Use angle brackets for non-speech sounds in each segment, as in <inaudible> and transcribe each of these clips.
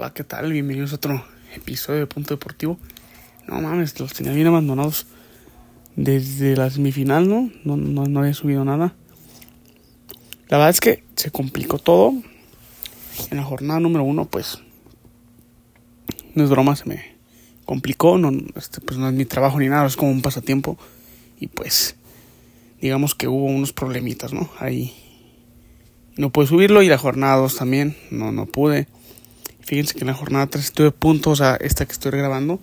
Hola, ¿qué tal? Bienvenidos a otro episodio de Punto Deportivo. No mames, los tenía bien abandonados desde la semifinal, ¿no? No, no, no había subido nada. La verdad es que se complicó todo. En la jornada número uno, pues, no es broma, se me complicó. No, este, pues no es mi trabajo ni nada, es como un pasatiempo. Y pues, digamos que hubo unos problemitas, ¿no? Ahí no pude subirlo y la jornada 2 también, no, no pude. Fíjense que en la jornada 3 estuve a punto, o sea, esta que estoy grabando,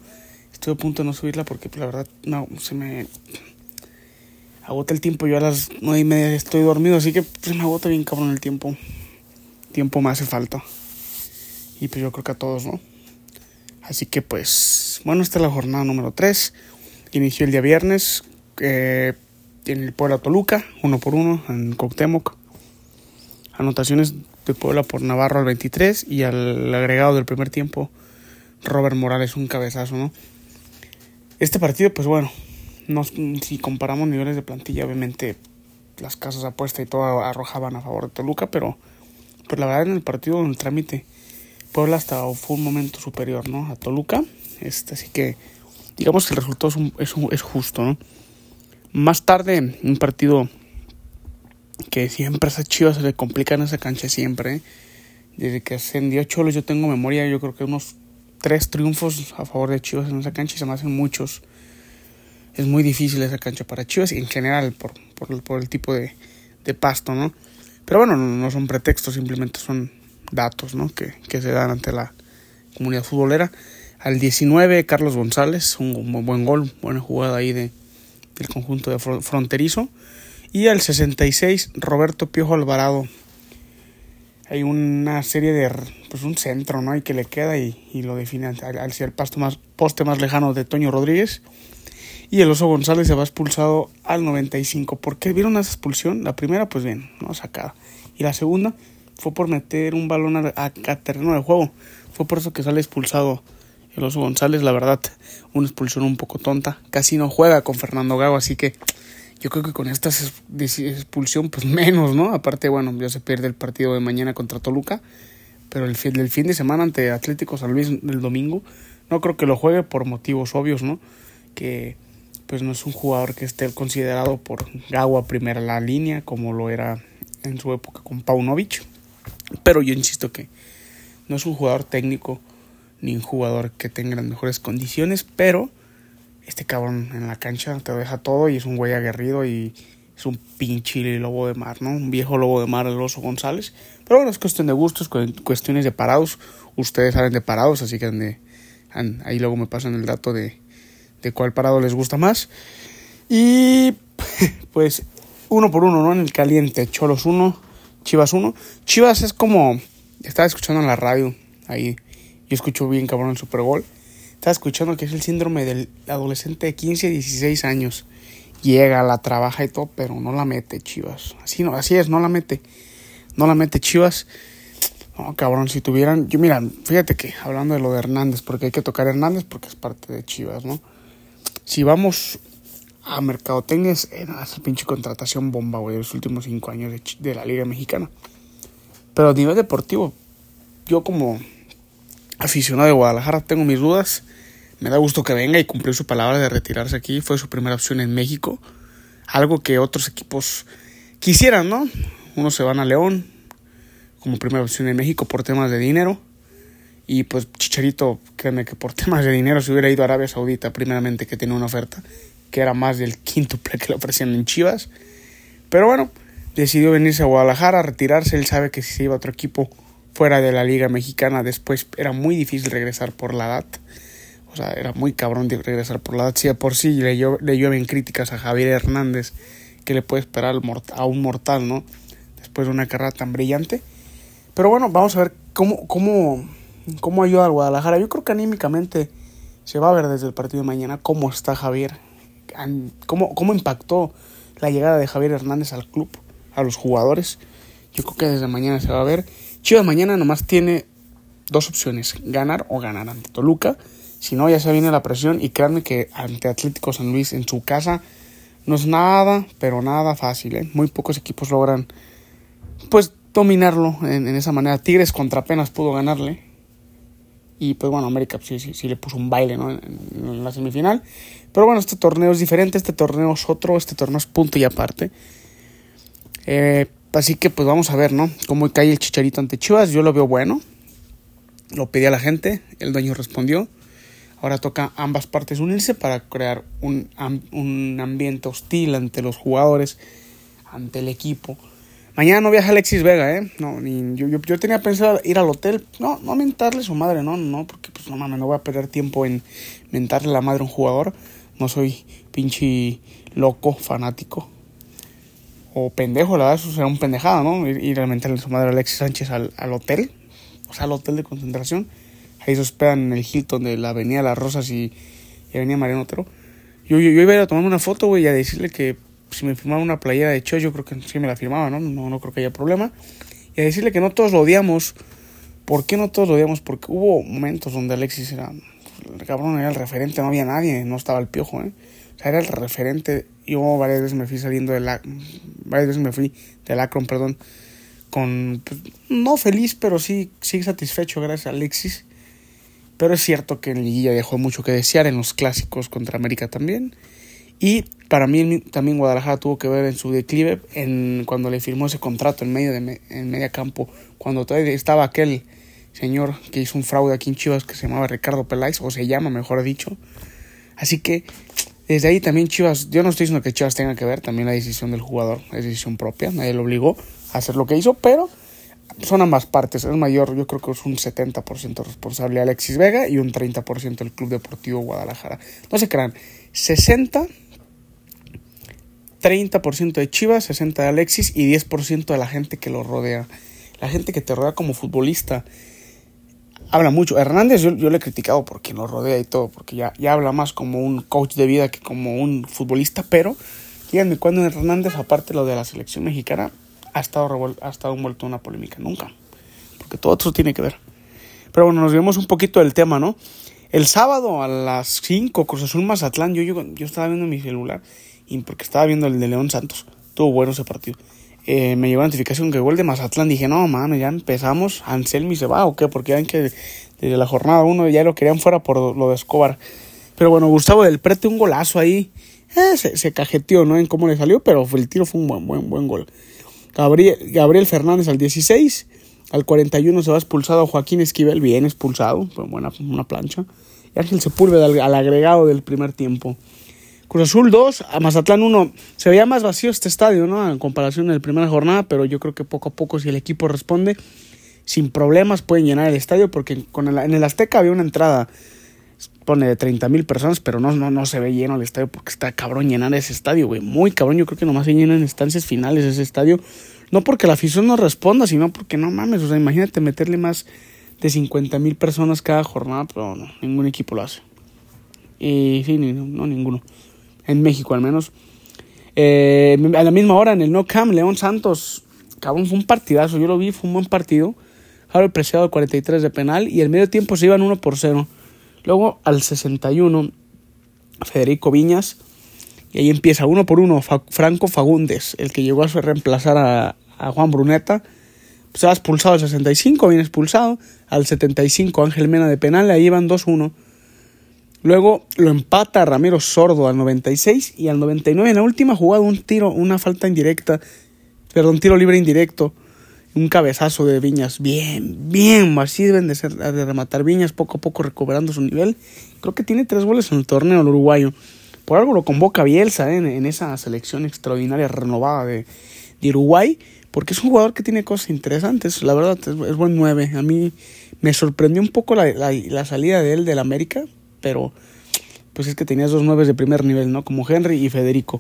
estuve a punto de no subirla porque pues, la verdad no, se me agota el tiempo. Yo a las 9 y media estoy dormido, así que pues, me agota bien cabrón el tiempo. Tiempo me hace falta. Y pues yo creo que a todos, ¿no? Así que pues, bueno, esta es la jornada número 3. Inició el día viernes eh, en el Puebla Toluca, uno por uno, en Coctemoc. Anotaciones de Puebla por Navarro al 23 y al agregado del primer tiempo, Robert Morales, un cabezazo, ¿no? Este partido, pues bueno, no, si comparamos niveles de plantilla, obviamente las casas apuesta y todo arrojaban a favor de Toluca, pero pues la verdad en el partido, en el trámite, Puebla hasta fue un momento superior, ¿no? A Toluca, este, así que digamos que el resultado es, es justo, ¿no? Más tarde, un partido que siempre a esas chivas se le complica en esa cancha, siempre. Desde que ascendió Cholos, yo tengo memoria, yo creo que unos tres triunfos a favor de Chivas en esa cancha y se me hacen muchos. Es muy difícil esa cancha para Chivas y en general por, por, por el tipo de, de, pasto, ¿no? Pero bueno, no, no, son pretextos, simplemente son datos, ¿no? Que, que se dan ante la comunidad futbolera. Al 19, Carlos González, un buen gol, buena jugada ahí de, del conjunto de fronterizo. Y al 66, Roberto Piojo Alvarado. Hay una serie de. Pues un centro, ¿no? Y que le queda y, lo define al, ser el más, poste más lejano de Toño Rodríguez. Y el Oso González se va expulsado al 95. ¿Por qué vieron esa expulsión? La primera, pues bien, ¿no? Sacada. Y la segunda fue por meter un balón a, a, a terreno de juego. Fue por eso que sale expulsado el Oso González. La verdad, una expulsión un poco tonta. Casi no juega con Fernando Gago, así que yo creo que con esta expulsión, pues menos, ¿no? Aparte, bueno, ya se pierde el partido de mañana contra Toluca, pero el fin, el fin de semana ante Atlético San Luis el domingo, no creo que lo juegue por motivos obvios, ¿no? Que pues no es un jugador que esté considerado por Gago a primera la línea, como lo era en su época con Paunovic. Pero yo insisto que no es un jugador técnico ni un jugador que tenga las mejores condiciones, pero este cabrón en la cancha te deja todo y es un güey aguerrido y es un pinche lobo de mar, ¿no? Un viejo lobo de mar, el oso González. Pero bueno, es cuestión de gustos, cuestiones de parados. Ustedes saben de parados, así que ahí luego me pasan el dato de, de cuál parado les gusta más. Y <laughs> pues uno por uno, ¿no? En el caliente, Cholos 1, Chivas 1. Chivas es como, estaba escuchando en la radio, ahí, yo escucho bien cabrón el Super Bowl. Estaba escuchando que es el síndrome del adolescente de 15, 16 años. Llega, la trabaja y todo, pero no la mete Chivas. Así no, así es, no la mete. No la mete Chivas. No, cabrón, si tuvieran. Yo, mira, fíjate que hablando de lo de Hernández, porque hay que tocar Hernández porque es parte de Chivas, ¿no? Si vamos a Mercadotecnia, es esa pinche contratación bomba, güey, de los últimos cinco años de, de la Liga Mexicana. Pero a nivel deportivo, yo como aficionado de Guadalajara tengo mis dudas. Me da gusto que venga y cumplió su palabra de retirarse aquí. Fue su primera opción en México. Algo que otros equipos quisieran, ¿no? Unos se van a León como primera opción en México por temas de dinero. Y pues Chicharito, créeme que por <laughs> temas de dinero se hubiera ido a Arabia Saudita primeramente que tenía una oferta que era más del quíntuple que le ofrecían en Chivas. Pero bueno, decidió venirse a Guadalajara, a retirarse. Él sabe que si se iba a otro equipo fuera de la liga mexicana después era muy difícil regresar por la edad. O sea, era muy cabrón de regresar por la edad. Si de por sí le, le llueven críticas a Javier Hernández, que le puede esperar a un mortal, ¿no? Después de una carrera tan brillante. Pero bueno, vamos a ver cómo, cómo, cómo ayuda al Guadalajara. Yo creo que anímicamente se va a ver desde el partido de mañana cómo está Javier. Cómo, cómo impactó la llegada de Javier Hernández al club, a los jugadores. Yo creo que desde mañana se va a ver. Chivas mañana nomás tiene dos opciones, ganar o ganar ante Toluca. Si no, ya se viene la presión y créanme que ante Atlético San Luis en su casa no es nada, pero nada fácil. ¿eh? Muy pocos equipos logran pues dominarlo en, en, esa manera. Tigres contra apenas pudo ganarle. Y pues bueno, América sí, sí, sí le puso un baile ¿no? en, la semifinal. Pero bueno, este torneo es diferente, este torneo es otro, este torneo es punto y aparte. Eh, así que pues vamos a ver, ¿no? Cómo cae el chicharito ante Chivas. Yo lo veo bueno. Lo pedí a la gente, el dueño respondió. Ahora toca ambas partes unirse para crear un, un ambiente hostil ante los jugadores, ante el equipo. Mañana no viaja Alexis Vega, ¿eh? No, ni, yo, yo, tenía pensado ir al hotel. No, no mentarle su madre, no, no, porque pues no mames, no voy a perder tiempo en mentarle la madre a un jugador. No soy pinche loco, fanático. O pendejo, la verdad, eso será un pendejada, ¿no? Ir, a mentarle su madre Alexis Sánchez al, al hotel. O sea, al hotel de concentración. Ahí se hospedan en el Hilton de la Avenida Las Rosas y, y Avenida Mariano Otero. Yo, yo, iba a ir a tomarme una foto, güey, y a decirle que si me firmaba una playera de Cho, yo creo que sí me la firmaba, ¿no? No, no creo que haya problema. Y a decirle que no todos lo odiamos. ¿Por qué no todos lo odiamos? Porque hubo momentos donde Alexis era. El cabrón era el referente, no había nadie, no estaba el piojo, ¿eh? O sea, era el referente. Yo varias veces me fui saliendo de la. Varias veces me fui del Akron, perdón. Con. Pues, no feliz, pero sí, sí satisfecho gracias a Alexis. Pero es cierto que en Liguilla dejó mucho que desear en los clásicos contra América también. Y para mí también Guadalajara tuvo que ver en su declive en cuando le firmó ese contrato en medio de en media campo, cuando todavía estaba aquel señor que hizo un fraude aquí en Chivas que se llamaba Ricardo Peláez, o se llama, mejor dicho. Así que desde ahí también Chivas, yo no estoy diciendo que Chivas tenga que ver, también la decisión del jugador es decisión propia, nadie lo obligó a hacer lo que hizo, pero son ambas partes, es mayor, yo creo que es un 70% responsable Alexis Vega y un 30% el Club Deportivo Guadalajara. No se crean, 60 30% de Chivas, 60% de Alexis y 10% de la gente que lo rodea. La gente que te rodea como futbolista. Habla mucho. Hernández yo, yo le he criticado porque lo rodea y todo, porque ya, ya habla más como un coach de vida que como un futbolista, pero díganme cuando Hernández, aparte lo de la selección mexicana, ha estado, ha estado envuelto en una polémica. Nunca. Porque todo eso tiene que ver. Pero bueno, nos vemos un poquito del tema, ¿no? El sábado a las 5, Cruz Azul Mazatlán, yo, yo, yo estaba viendo mi celular y porque estaba viendo el de León Santos. Tuvo bueno ese partido. Eh, me llegó la notificación que gol de Mazatlán. Dije, no, mano, ya empezamos. Anselmi se va o qué, porque ya que desde la jornada 1 ya lo querían fuera por lo de Escobar. Pero bueno, Gustavo del Prete, un golazo ahí. Eh, se, cajeteó, ¿no? En cómo le salió, pero el tiro fue un buen, buen, buen gol. Gabriel, Fernández al 16. Al 41 se va expulsado Joaquín Esquivel, bien expulsado, buena una plancha. Y Ángel Sepúlveda al agregado del primer tiempo. Cruz Azul 2, a Mazatlán 1. Se veía más vacío este estadio, ¿no? En comparación de la primera jornada, pero yo creo que poco a poco, si el equipo responde, sin problemas pueden llenar el estadio, porque con en el Azteca había una entrada, pone de 30 mil personas, pero no, no, no se ve lleno el estadio, porque está cabrón llenar ese estadio, güey. Muy cabrón, yo creo que nomás se llena en instancias finales ese estadio. No porque la afición no responda, sino porque no mames, o sea, imagínate meterle más de 50 mil personas cada jornada, pero no, ningún equipo lo hace. Y sí, no ninguno en México al menos. Eh, a la misma hora en el No Cam, León Santos, cabrón, fue un partidazo, yo lo vi, fue un buen partido. Harold Preciado 43 de penal y el medio tiempo se iban 1 por 0. Luego al 61, Federico Viñas. Y ahí empieza uno por uno Franco Fagundes, el que llegó a reemplazar a, a Juan Bruneta. Se va expulsado al 65, viene expulsado. Al 75, Ángel Mena de penal, ahí iban 2-1. Luego lo empata Ramiro Sordo al 96 y al 99 en la última jugada un tiro, una falta indirecta, perdón, tiro libre indirecto, un cabezazo de Viñas. Bien, bien, así deben de, ser, de rematar Viñas poco a poco recuperando su nivel. Creo que tiene tres goles en el torneo el uruguayo. Por algo lo convoca Bielsa ¿eh? en, esa selección extraordinaria renovada de, Uruguay, porque es un jugador que tiene cosas interesantes. La verdad, es, buen 9. A mí me sorprendió un poco la, la salida de él del América, pero pues es que tenías dos nueves de primer nivel, ¿no? Como Henry y Federico.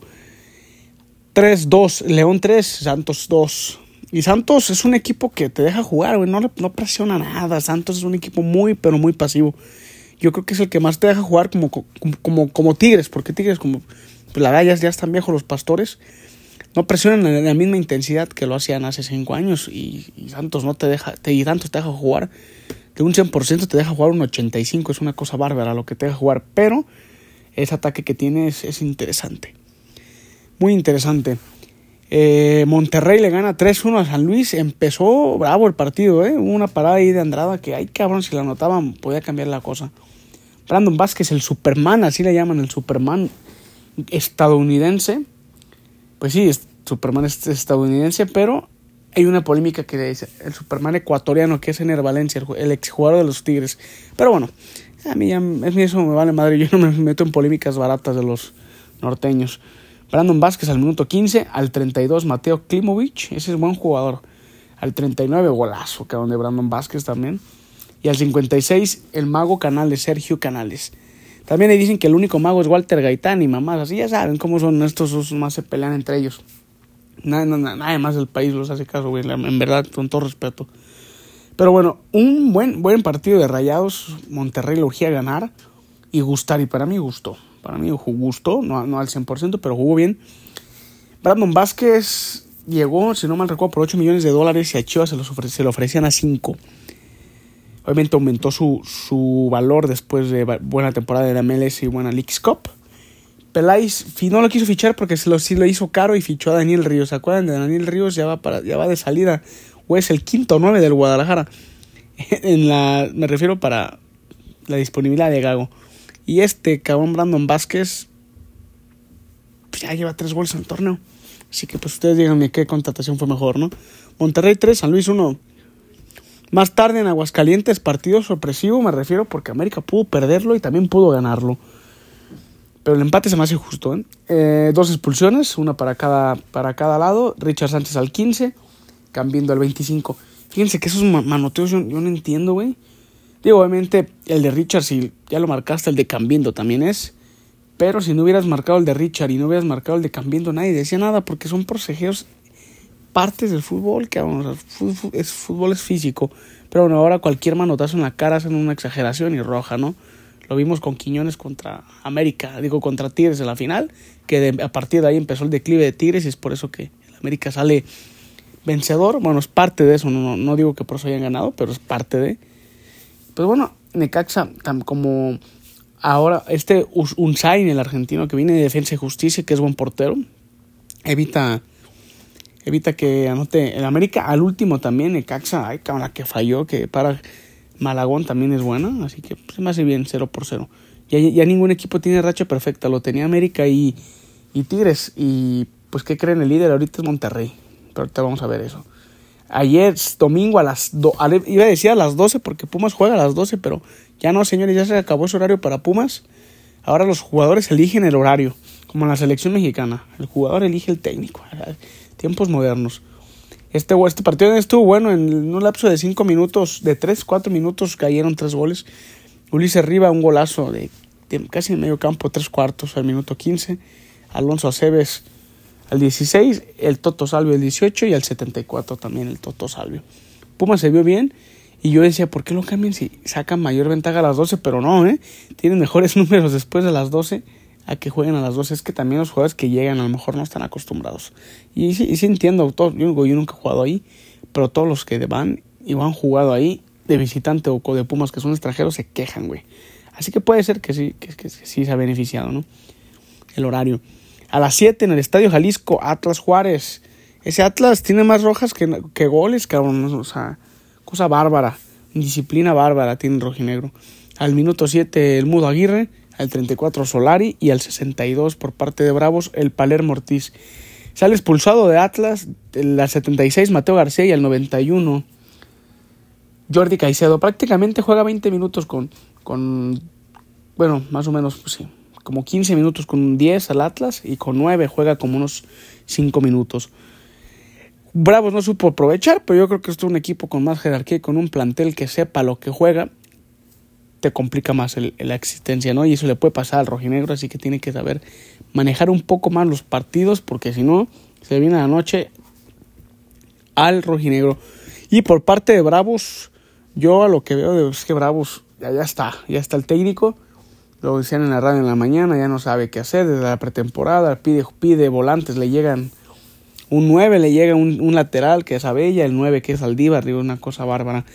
3-2, León 3, Santos 2. Y Santos es un equipo que te deja jugar, güey, no, no presiona nada. Santos es un equipo muy, pero muy pasivo. Yo creo que es el que más te deja jugar como, como, como, Tigres, porque Tigres, como pues la verdad ya, están viejos los pastores, no presionan en la misma intensidad que lo hacían hace cinco años. Y, Santos no te deja, te, y Santos te deja jugar de un 100% te deja jugar un 85, es una cosa bárbara lo que te deja jugar, pero ese ataque que tiene es, interesante. Muy interesante. Eh, Monterrey le gana 3-1 a San Luis. Empezó bravo el partido, ¿eh? Una parada ahí de Andrada que, ay cabrón, si la anotaban podía cambiar la cosa. Brandon Vázquez, el Superman, así le llaman, el Superman estadounidense. Pues sí, Superman es estadounidense, pero hay una polémica que dice el Superman ecuatoriano que es Ener Valencia, el, exjugador de los Tigres. Pero bueno, a mí ya eso me vale madre, <laughs> yo no me meto en polémicas baratas de los norteños. Brandon Vázquez al minuto 15, al 32 Mateo Klimovic, ese es buen jugador. Al 39 golazo, cabrón, de Brandon Vázquez también. Y al 56 el mago Canales, Sergio Canales. También le dicen que el único mago es Walter Gaitán y mamás, así ya saben cómo son estos dos más se pelean entre ellos. Nada, nada, nada más el país los hace caso, güey, en verdad, con todo respeto. Pero bueno, un buen, buen partido de rayados. Monterrey lo ganar y gustar, y para mí gustó. Para mí gustó, no, no al 100%, pero jugó bien. Brandon Vázquez llegó, si no mal recuerdo, por 8 millones de dólares y a Chivas se, los se lo ofrecían a 5. Obviamente aumentó su, su valor después de buena temporada de la MLS y buena Leagues Cup. Peláez no lo quiso fichar porque se lo, sí hizo caro y fichó a Daniel Ríos. ¿Se acuerdan de Daniel Ríos? Ya va, para, ya va de salida. O es el quinto nueve del Guadalajara. <laughs> En la, me refiero para la disponibilidad de Gago. Y este cabrón Brandon Vázquez pues ya lleva tres goles en el torneo. Así que pues ustedes díganme qué contratación fue mejor, ¿no? Monterrey 3, San Luis 1. Más tarde en Aguascalientes, partido sorpresivo, me refiero, porque América pudo perderlo y también pudo ganarlo. Pero el empate se me hace justo. ¿eh? eh dos expulsiones, una para cada, para cada lado. Richard Sánchez al 15, Cambiando al 25. Fíjense que esos manoteos yo, yo no entiendo, güey. Digo, obviamente el de Richard, si ya lo marcaste, el de Cambiendo también es. Pero si no hubieras marcado el de Richard y no hubieras marcado el de Cambiendo, nadie decía nada porque son prosejeos partes del fútbol, que vamos, es, fútbol es físico. Pero bueno, ahora cualquier manotazo en la cara hacen una exageración y roja, ¿no? Lo vimos con Quiñones contra América, digo contra Tigres en la final, que a partir de ahí empezó el declive de Tigres y es por eso que América sale vencedor. Bueno, es parte de eso, no, no digo que por eso hayan ganado, pero es parte de. Pues bueno, Necaxa, como ahora este Unzain, el argentino que viene de Defensa y Justicia, que es buen portero, evita evita que anote el América. Al último también, Necaxa, ay, la que falló, que para Malagón también es buena, así que se me hace bien 0 por 0. Ya, ya ningún equipo tiene racha perfecta, lo tenía América y, y Tigres. Y pues, ¿qué creen? El líder ahorita es Monterrey. Pero ahorita vamos a ver eso. Ayer, domingo, a las. Do, iba a decir a las 12 porque Pumas juega a las 12, pero ya no, señores, ya se acabó ese horario para Pumas. Ahora los jugadores eligen el horario, como en la selección mexicana. El jugador elige el técnico tiempos modernos. Este, este partido estuvo bueno, en un lapso de 5 minutos, de 3, 4 minutos cayeron 3 goles. Ulises Riva, un golazo de, casi en medio campo, 3 cuartos al minuto 15. Alonso Aceves al 16, el Toto Salvio al 18 y al 74 también el Toto Salvio. Puma se vio bien y yo decía, ¿por qué lo cambian si sacan mayor ventaja a las 12? Pero no, ¿eh? Tienen mejores <laughs> números después de las 12 a que jueguen a las dos. Es que también los jugadores que llegan a lo mejor no están acostumbrados. Y sí, y sí entiendo, todo, yo, yo, nunca he jugado ahí, pero todos los que van y han jugado ahí de visitante o de Pumas que son extranjeros se quejan, güey. Así que puede ser que sí, que, sí se ha beneficiado, ¿no? El horario. A las 7 en el Estadio Jalisco, Atlas Juárez. Ese Atlas tiene más rojas que, que goles, cabrón. O sea, cosa bárbara. Disciplina bárbara tiene rojinegro. Al minuto 7 el Mudo Aguirre al 34 Solari y al 62 por parte de Bravos el Palermo Ortiz. Sale expulsado de Atlas al 76 Mateo García y al 91 Jordi Caicedo. Prácticamente juega 20 minutos con, con bueno, más o menos, pues sí, como 15 minutos con 10 al Atlas y con 9 juega como unos 5 minutos. Bravos no supo aprovechar, pero yo creo que esto es un equipo con más jerarquía y con un plantel que sepa lo que juega te complica más la existencia, ¿no? Y eso le puede pasar al rojinegro, así que tiene que saber manejar un poco más los partidos, porque si no, se viene la noche al rojinegro. Y por parte de Bravos, yo a lo que veo es que Bravos ya, ya está, ya está el técnico. Lo decían en la radio en la mañana, ya no sabe qué hacer desde la pretemporada, pide, pide volantes, le llegan un 9, le llega un, un lateral que es Abella, el 9 que es Aldívar, digo, una cosa bárbara.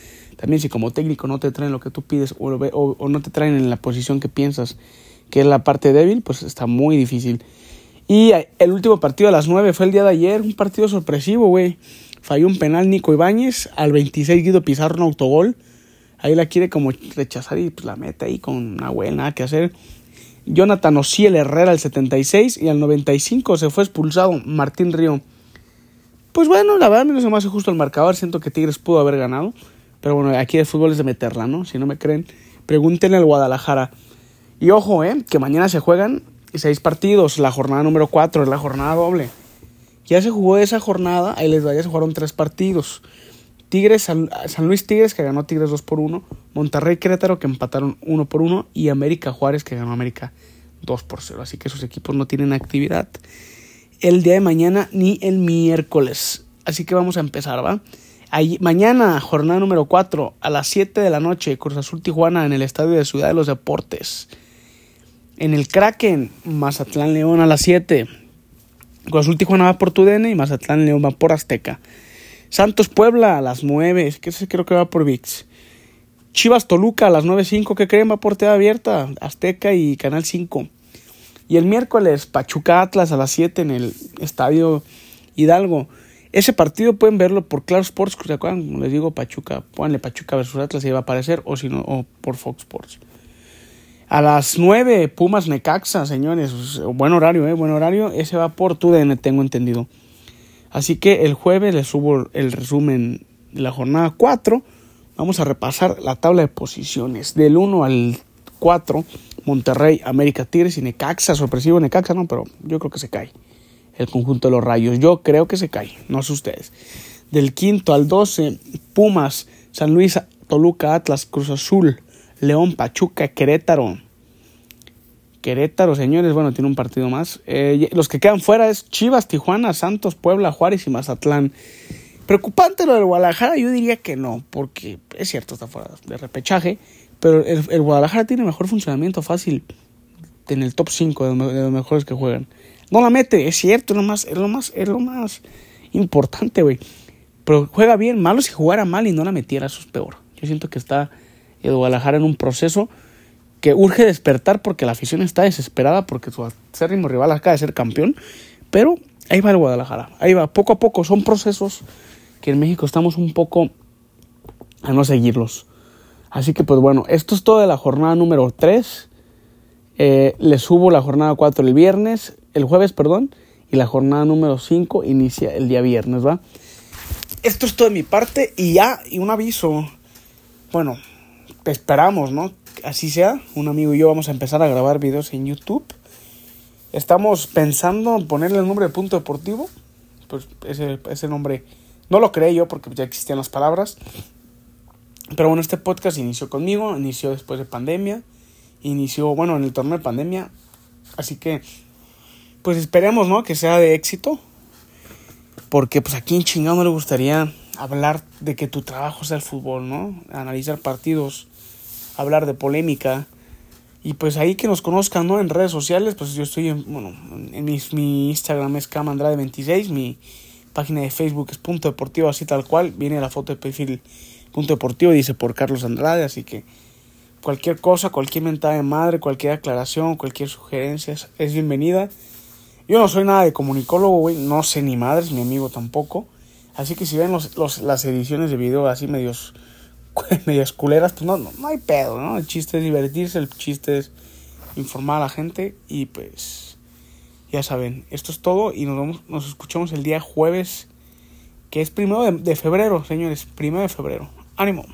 También si como técnico no te traen lo que tú pides o, no te traen en la posición que piensas que es la parte débil, pues está muy difícil. Y el último partido a las 9 fue el día de ayer, un partido sorpresivo, güey. Falló un penal Nico Ibáñez, al 26 Guido Pizarro un autogol. Ahí la quiere como rechazar y pues la mete ahí con una buena nada que hacer. Jonathan Ociel Herrera al 76 y al 95 se fue expulsado Martín Río. Pues bueno, la verdad a mí no se me hace justo el marcador, siento que Tigres pudo haber ganado. Pero bueno, aquí el fútbol es de meterla, ¿no? Si no me creen, pregúntenle al Guadalajara. Y ojo, ¿eh? Que mañana se juegan seis partidos, la jornada número 4 es la jornada doble. Ya se jugó esa jornada, ahí les vaya, se jugaron tres partidos. Tigres, San, Luis Tigres que ganó Tigres 2 por 1, Monterrey Querétaro que empataron 1 por 1 y América Juárez que ganó América 2 por 0. Así que esos equipos no tienen actividad el día de mañana ni el miércoles. Así que vamos a empezar, ¿va? Mañana, jornada número 4, a las 7 de la noche, Cruz Azul Tijuana en el Estadio de Ciudad de los Deportes. En el Kraken, Mazatlán León a las 7. Cruz Azul Tijuana va por Tudene y Mazatlán León va por Azteca. Santos Puebla a las 9, es que ese creo que va por VIX. Chivas Toluca a las 9.05, ¿qué creen? Va por TV abierta, Azteca y Canal 5. Y el miércoles, Pachuca Atlas a las 7 en el Estadio Hidalgo. Ese partido pueden verlo por Claro Sports, ¿se acuerdan? Como les digo, Pachuca, pónganle Pachuca versus Atlas y va a aparecer, o si no, o por Fox Sports. A las 9, Pumas Necaxa, señores. Buen horario, ¿eh? Buen horario. Ese va por TUDN, tengo entendido. Así que el jueves les subo el resumen de la jornada 4. Vamos a repasar la tabla de posiciones. Del 1 al 4, Monterrey, América Tigres y Necaxa. Sorpresivo Necaxa, no, pero yo creo que se cae. El conjunto de los rayos. Yo creo que se cae, no sé ustedes. Del 5 al 12, Pumas, San Luis, Toluca, Atlas, Cruz Azul, León, Pachuca, Querétaro. Querétaro, señores, bueno, tiene un partido más. Eh, los que quedan fuera es Chivas, Tijuana, Santos, Puebla, Juárez y Mazatlán. Preocupante lo del Guadalajara, yo diría que no, porque es cierto, está fuera de repechaje, pero el, Guadalajara tiene mejor funcionamiento fácil en el top 5 de, los mejores que juegan. No la mete, es cierto, es lo más, es lo más, es lo más importante, güey. Pero juega bien, malo si jugara mal y no la metiera, eso es peor. Yo siento que está el Guadalajara en un proceso que urge despertar porque la afición está desesperada porque su acérrimo rival acaba de ser campeón. Pero ahí va el Guadalajara, ahí va, poco a poco. Son procesos que en México estamos un poco a no seguirlos. Así que pues bueno, esto es todo de la jornada número 3. Eh, les subo la jornada 4 el viernes, el jueves, perdón, y la jornada número 5 inicia el día viernes, ¿va? Esto es todo de mi parte y ya, y un aviso. Bueno, esperamos, ¿no? así sea, un amigo y yo vamos a empezar a grabar videos en YouTube. Estamos pensando en ponerle el nombre de Punto Deportivo. Pues ese, ese nombre no lo creé yo porque ya existían las palabras. Pero bueno, este podcast inició conmigo, inició después de pandemia, inició, bueno, en el torneo de pandemia. Así que, pues esperemos, ¿no? Que sea de éxito. Porque pues aquí en chingado no le gustaría hablar de que tu trabajo sea el fútbol, ¿no? Analizar partidos hablar de polémica. Y pues ahí que nos conozcan, ¿no? En redes sociales, pues yo estoy en, bueno, en mi, mi Instagram es camandrade26, mi página de Facebook es Punto Deportivo, así tal cual, viene la foto de perfil Punto Deportivo, dice por Carlos Andrade, así que cualquier cosa, cualquier mentada de madre, cualquier aclaración, cualquier sugerencia es bienvenida. Yo no soy nada de comunicólogo, güey, no sé ni madres, mi amigo tampoco. Así que si ven los, los, las ediciones de video así medios <laughs> medias culeras, pues no, no, hay pedo, ¿no? El chiste es divertirse, el chiste es informar a la gente y pues ya saben, esto es todo y nos, vemos, nos escuchamos el día jueves, que es primero de, de febrero, señores, primero de febrero. Ánimo.